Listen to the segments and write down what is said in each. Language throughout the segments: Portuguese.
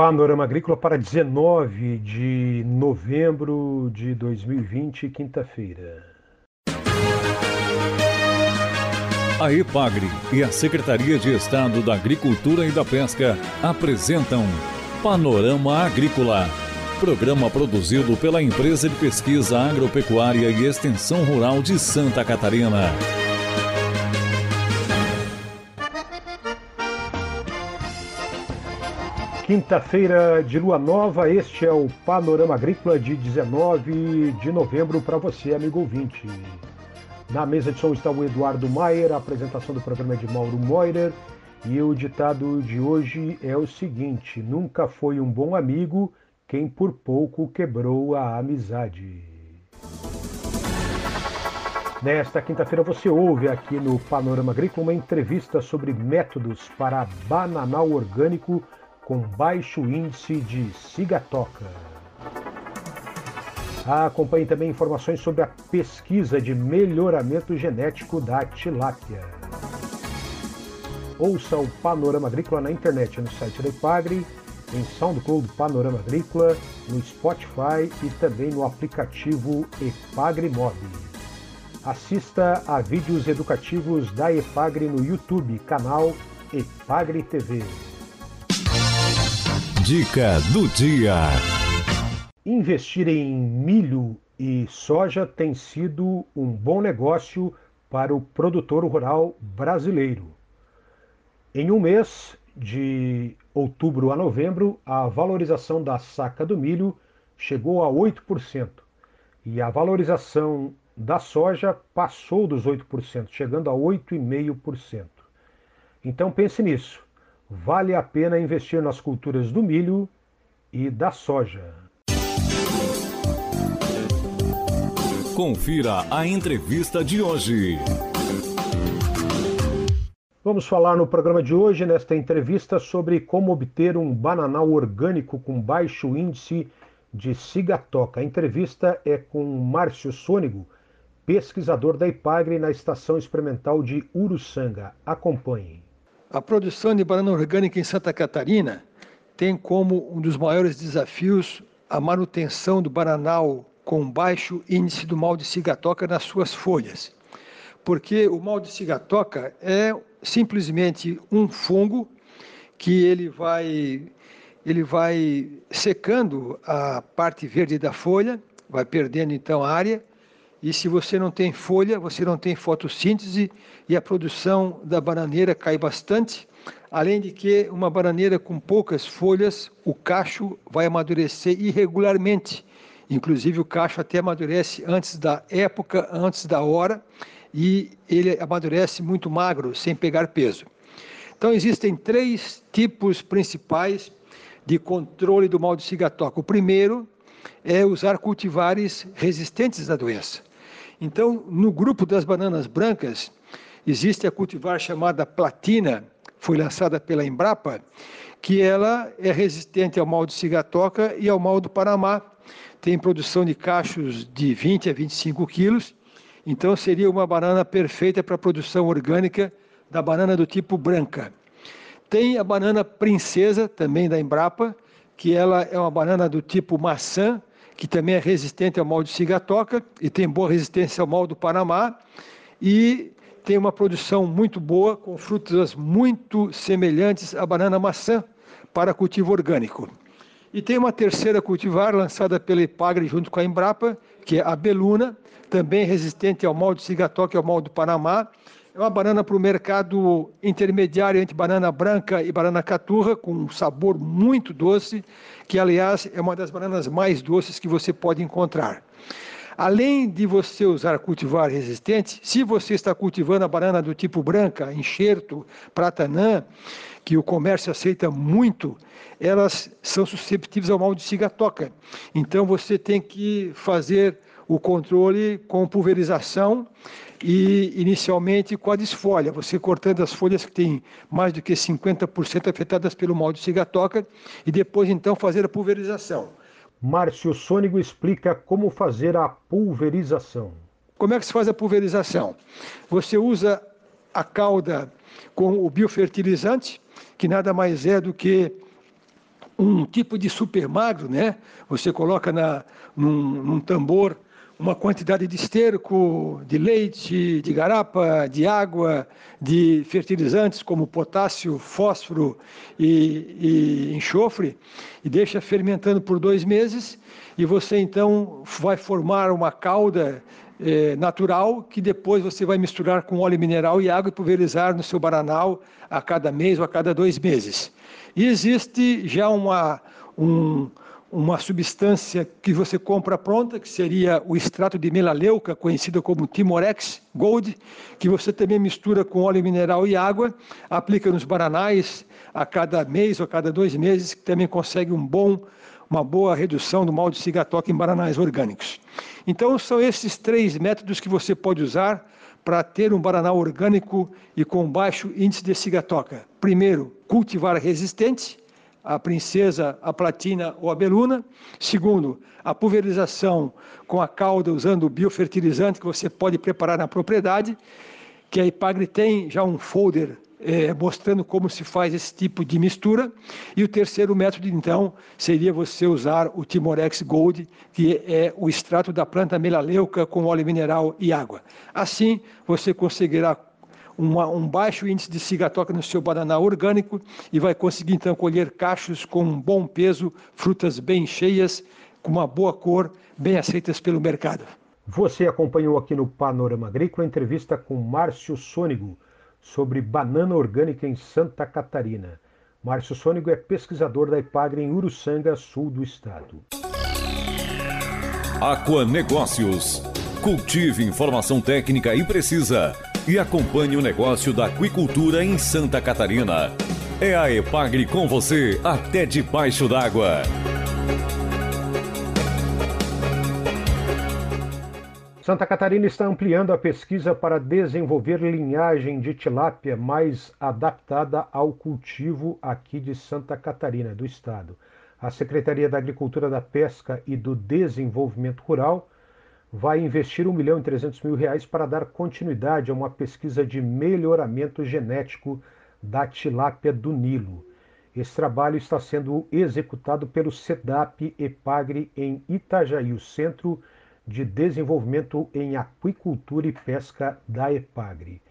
Panorama Agrícola para 19 de novembro de 2020, quinta-feira. A EPAGRE e a Secretaria de Estado da Agricultura e da Pesca apresentam Panorama Agrícola, programa produzido pela Empresa de Pesquisa Agropecuária e Extensão Rural de Santa Catarina. Quinta-feira de lua nova, este é o Panorama Agrícola de 19 de novembro para você, amigo ouvinte. Na mesa de som está o Eduardo Maier, a apresentação do programa é de Mauro Moirer e o ditado de hoje é o seguinte: Nunca foi um bom amigo quem por pouco quebrou a amizade. Nesta quinta-feira você ouve aqui no Panorama Agrícola uma entrevista sobre métodos para bananal orgânico com baixo índice de cigatoca. Acompanhe também informações sobre a pesquisa de melhoramento genético da tilápia. Ouça o Panorama Agrícola na internet no site da Ipagre, em SoundCloud Panorama Agrícola, no Spotify e também no aplicativo Epagre Mob. Assista a vídeos educativos da Epagre no YouTube, canal Epagre TV. Dica do dia. Investir em milho e soja tem sido um bom negócio para o produtor rural brasileiro. Em um mês, de outubro a novembro, a valorização da saca do milho chegou a 8% e a valorização da soja passou dos 8%, chegando a 8,5%. Então pense nisso vale a pena investir nas culturas do milho e da soja. Confira a entrevista de hoje. Vamos falar no programa de hoje, nesta entrevista, sobre como obter um bananal orgânico com baixo índice de cigatoca. A entrevista é com Márcio Sônigo, pesquisador da IPAGRE na Estação Experimental de Uruçanga. Acompanhem. A produção de banana orgânica em Santa Catarina tem como um dos maiores desafios a manutenção do bananal com baixo índice do mal de cigatoca nas suas folhas. Porque o mal de cigatoca é simplesmente um fungo que ele vai ele vai secando a parte verde da folha, vai perdendo então a área e se você não tem folha, você não tem fotossíntese e a produção da bananeira cai bastante. Além de que uma bananeira com poucas folhas, o cacho vai amadurecer irregularmente. Inclusive o cacho até amadurece antes da época, antes da hora, e ele amadurece muito magro, sem pegar peso. Então existem três tipos principais de controle do mal de cigatoca. O primeiro é usar cultivares resistentes à doença. Então, no grupo das bananas brancas, existe a cultivar chamada Platina, foi lançada pela Embrapa, que ela é resistente ao mal de cigatoca e ao mal do Panamá. Tem produção de cachos de 20 a 25 quilos, então seria uma banana perfeita para a produção orgânica da banana do tipo branca. Tem a banana princesa, também da Embrapa, que ela é uma banana do tipo maçã, que também é resistente ao mal de cigatoca e tem boa resistência ao mal do Panamá e tem uma produção muito boa com frutas muito semelhantes à banana maçã para cultivo orgânico. E tem uma terceira cultivar lançada pela Ipagre junto com a Embrapa, que é a Beluna, também resistente ao mal de cigatoca e ao mal do Panamá, uma banana para o mercado intermediário entre banana branca e banana caturra, com um sabor muito doce, que aliás é uma das bananas mais doces que você pode encontrar. Além de você usar cultivar resistente, se você está cultivando a banana do tipo branca, enxerto, pratanã, que o comércio aceita muito, elas são susceptíveis ao mal de cigatoca. Então você tem que fazer o controle com pulverização e inicialmente com a desfolha, você cortando as folhas que têm mais do que 50% afetadas pelo mal de cigatoca e depois então fazer a pulverização. Márcio Sônigo explica como fazer a pulverização. Como é que se faz a pulverização? Você usa a cauda com o biofertilizante, que nada mais é do que um tipo de super magro, né? Você coloca na, num, num tambor uma quantidade de esterco, de leite, de garapa, de água, de fertilizantes como potássio, fósforo e, e, enxofre, e deixa fermentando por dois meses, e você então vai formar uma calda eh, natural que depois você vai misturar com óleo mineral e água e pulverizar no seu bananal a cada mês ou a cada dois meses. E existe já uma, um, uma substância que você compra pronta, que seria o extrato de melaleuca, conhecido como Timorex Gold, que você também mistura com óleo mineral e água, aplica nos bananais a cada mês ou a cada dois meses, que também consegue um bom, uma boa redução do mal de cigatoca em bananais orgânicos. Então, são esses três métodos que você pode usar para ter um bananal orgânico e com baixo índice de cigatoca. Primeiro, cultivar resistente, a princesa, a platina ou a beluna. Segundo, a pulverização com a cauda usando o biofertilizante que você pode preparar na propriedade, que a Ipagre tem já um folder é, mostrando como se faz esse tipo de mistura. E o terceiro método, então, seria você usar o Timorex Gold, que é o extrato da planta melaleuca com óleo mineral e água. Assim, você conseguirá uma, um baixo índice de cigatoca no seu banana orgânico e vai conseguir então colher cachos com um bom peso, frutas bem cheias, com uma boa cor, bem aceitas pelo mercado. Você acompanhou aqui no Panorama Agrícola a entrevista com Márcio Sônigo sobre banana orgânica em Santa Catarina. Márcio Sônigo é pesquisador da Ipagre em Uruçanga, sul do estado. Aquanegócios. Cultive informação técnica e precisa e acompanhe o negócio da aquicultura em Santa Catarina. É a Epagre com você até debaixo d'água. Santa Catarina está ampliando a pesquisa para desenvolver linhagem de tilápia mais adaptada ao cultivo aqui de Santa Catarina, do estado. A Secretaria da Agricultura, da Pesca e do Desenvolvimento Rural vai investir 1 milhão e 300 mil reais para dar continuidade a uma pesquisa de melhoramento genético da tilápia do Nilo. Esse trabalho está sendo executado pelo CEDAP EPAGRE em Itajaí, o Centro de Desenvolvimento em Aquicultura e Pesca da EPAGRE.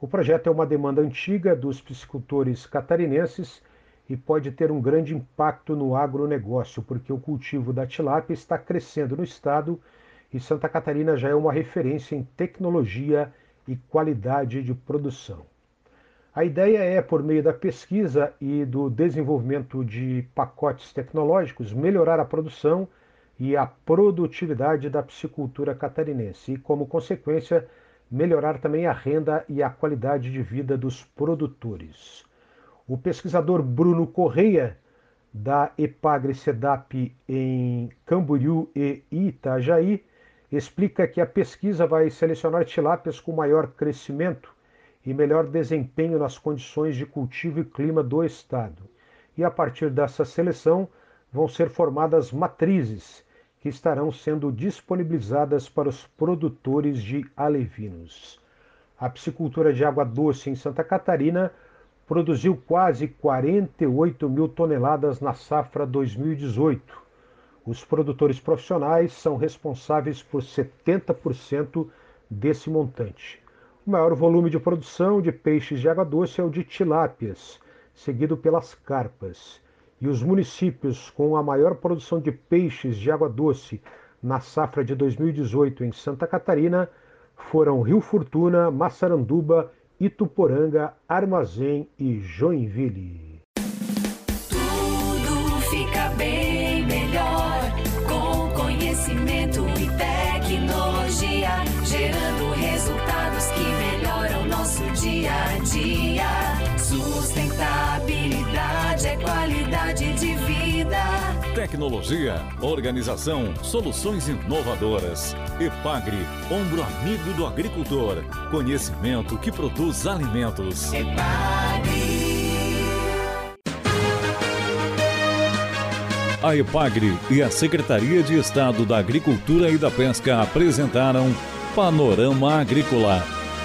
O projeto é uma demanda antiga dos piscicultores catarinenses e pode ter um grande impacto no agronegócio, porque o cultivo da tilápia está crescendo no estado e Santa Catarina já é uma referência em tecnologia e qualidade de produção. A ideia é, por meio da pesquisa e do desenvolvimento de pacotes tecnológicos, melhorar a produção e a produtividade da piscicultura catarinense e, como consequência, melhorar também a renda e a qualidade de vida dos produtores. O pesquisador Bruno Correia, da Epagre Sedap em Camboriú e Itajaí, explica que a pesquisa vai selecionar tilápias com maior crescimento e melhor desempenho nas condições de cultivo e clima do estado. E a partir dessa seleção vão ser formadas matrizes que estarão sendo disponibilizadas para os produtores de alevinos. A piscicultura de água doce em Santa Catarina produziu quase 48 mil toneladas na safra 2018 os produtores profissionais são responsáveis por 70% desse montante. O maior volume de produção de peixes de água doce é o de tilápias, seguido pelas carpas. E os municípios com a maior produção de peixes de água doce na safra de 2018 em Santa Catarina foram Rio Fortuna, Massaranduba, Ituporanga, Armazém e Joinville. Dia a dia. Sustentabilidade é qualidade de vida. Tecnologia, organização, soluções inovadoras. Epagre, ombro amigo do agricultor. Conhecimento que produz alimentos. Epagre. A EPAGRE e a Secretaria de Estado da Agricultura e da Pesca apresentaram Panorama Agrícola,